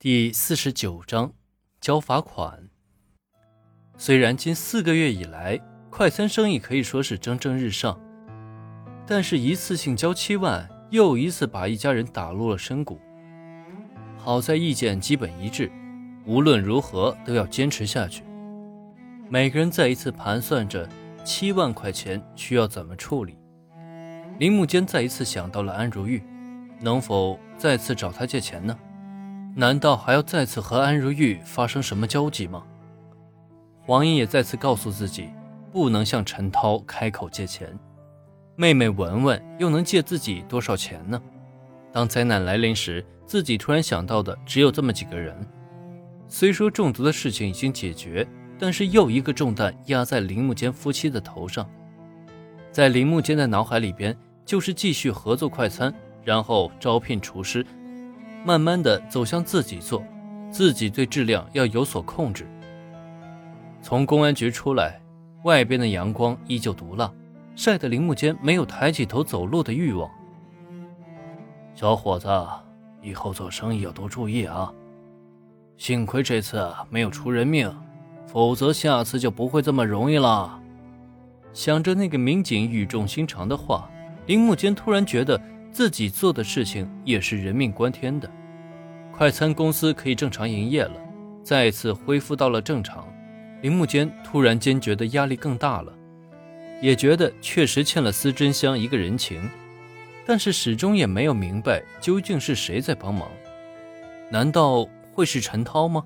第四十九章交罚款。虽然近四个月以来，快餐生意可以说是蒸蒸日上，但是一次性交七万，又一次把一家人打入了深谷。好在意见基本一致，无论如何都要坚持下去。每个人再一次盘算着七万块钱需要怎么处理。林木间再一次想到了安如玉，能否再次找他借钱呢？难道还要再次和安如玉发生什么交集吗？黄英也再次告诉自己，不能向陈涛开口借钱。妹妹文文又能借自己多少钱呢？当灾难来临时，自己突然想到的只有这么几个人。虽说中毒的事情已经解决，但是又一个重担压在铃木间夫妻的头上。在铃木间的脑海里边，就是继续合作快餐，然后招聘厨师。慢慢的走向自己做，自己对质量要有所控制。从公安局出来，外边的阳光依旧毒辣，晒得林木间没有抬起头走路的欲望。小伙子，以后做生意要多注意啊！幸亏这次没有出人命，否则下次就不会这么容易了。想着那个民警语重心长的话，林木间突然觉得。自己做的事情也是人命关天的，快餐公司可以正常营业了，再次恢复到了正常。铃木间突然间觉得压力更大了，也觉得确实欠了司真香一个人情，但是始终也没有明白究竟是谁在帮忙，难道会是陈涛吗？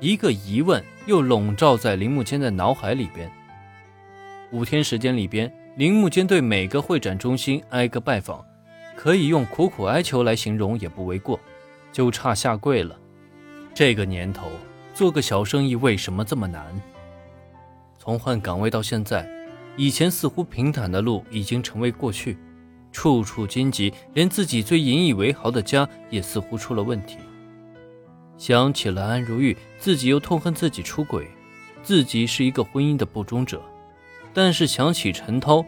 一个疑问又笼罩在铃木间的脑海里边。五天时间里边，铃木间对每个会展中心挨个拜访。可以用苦苦哀求来形容也不为过，就差下跪了。这个年头做个小生意为什么这么难？从换岗位到现在，以前似乎平坦的路已经成为过去，处处荆棘，连自己最引以为豪的家也似乎出了问题。想起了安如玉，自己又痛恨自己出轨，自己是一个婚姻的不忠者。但是想起陈涛，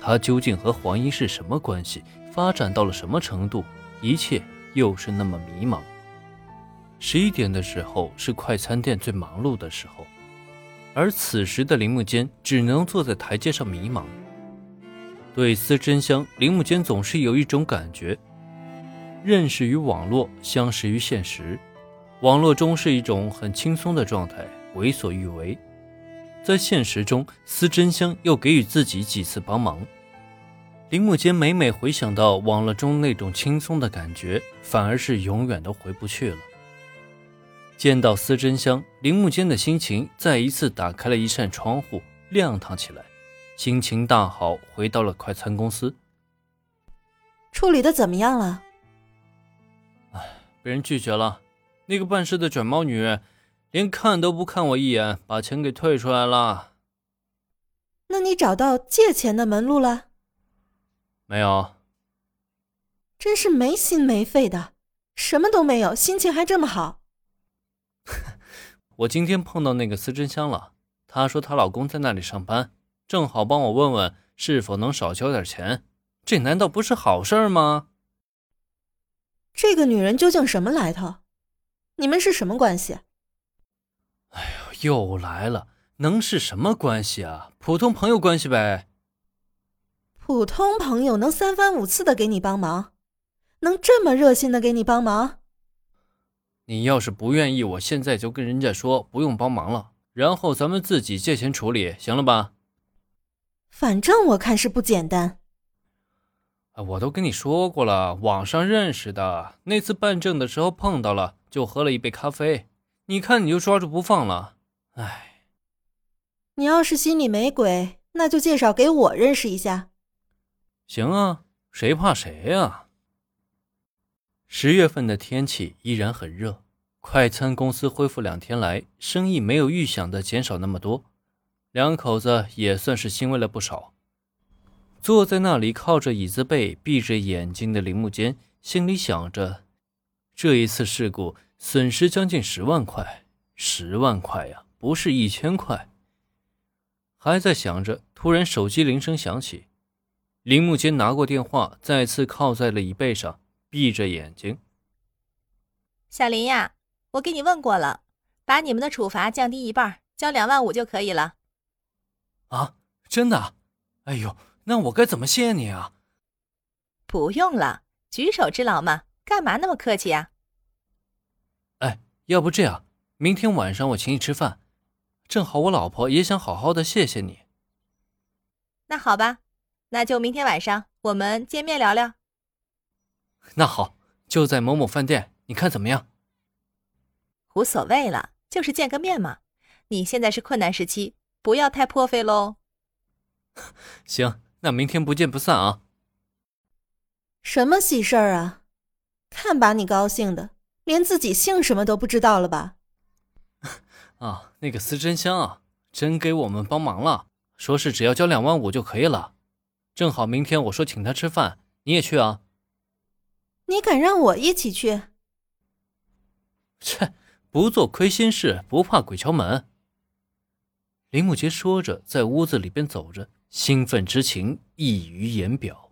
他究竟和黄英是什么关系？发展到了什么程度？一切又是那么迷茫。十一点的时候是快餐店最忙碌的时候，而此时的铃木间只能坐在台阶上迷茫。对司真香，铃木间总是有一种感觉：认识于网络，相识于现实。网络中是一种很轻松的状态，为所欲为；在现实中，司真香又给予自己几次帮忙。铃木间每每回想到网络中那种轻松的感觉，反而是永远都回不去了。见到司真香，林木间的心情再一次打开了一扇窗户，亮堂起来，心情大好，回到了快餐公司。处理的怎么样了？哎，被人拒绝了。那个办事的卷毛女，连看都不看我一眼，把钱给退出来了。那你找到借钱的门路了？没有，真是没心没肺的，什么都没有，心情还这么好。我今天碰到那个司真香了，她说她老公在那里上班，正好帮我问问是否能少交点钱，这难道不是好事吗？这个女人究竟什么来头？你们是什么关系？哎呦，又来了，能是什么关系啊？普通朋友关系呗。普通朋友能三番五次的给你帮忙，能这么热心的给你帮忙？你要是不愿意，我现在就跟人家说不用帮忙了，然后咱们自己借钱处理，行了吧？反正我看是不简单。我都跟你说过了，网上认识的，那次办证的时候碰到了，就喝了一杯咖啡。你看你就抓住不放了，哎。你要是心里没鬼，那就介绍给我认识一下。行啊，谁怕谁呀？十月份的天气依然很热，快餐公司恢复两天来，生意没有预想的减少那么多，两口子也算是欣慰了不少。坐在那里靠着椅子背，闭着眼睛的铃木间，心里想着，这一次事故损失将近十万块，十万块呀，不是一千块。还在想着，突然手机铃声响起。铃木间拿过电话，再次靠在了椅背上，闭着眼睛。小林呀，我给你问过了，把你们的处罚降低一半，交两万五就可以了。啊，真的？哎呦，那我该怎么谢你啊？不用了，举手之劳嘛，干嘛那么客气呀？哎，要不这样，明天晚上我请你吃饭，正好我老婆也想好好的谢谢你。那好吧，那就明天晚上我们见面聊聊。那好，就在某某饭店，你看怎么样？无所谓了，就是见个面嘛。你现在是困难时期，不要太破费喽。行，那明天不见不散啊。什么喜事儿啊？看把你高兴的，连自己姓什么都不知道了吧？啊，那个司真香啊，真给我们帮忙了，说是只要交两万五就可以了。正好明天我说请他吃饭，你也去啊。你敢让我一起去？切，不做亏心事，不怕鬼敲门。林木杰说着，在屋子里边走着，兴奋之情溢于言表。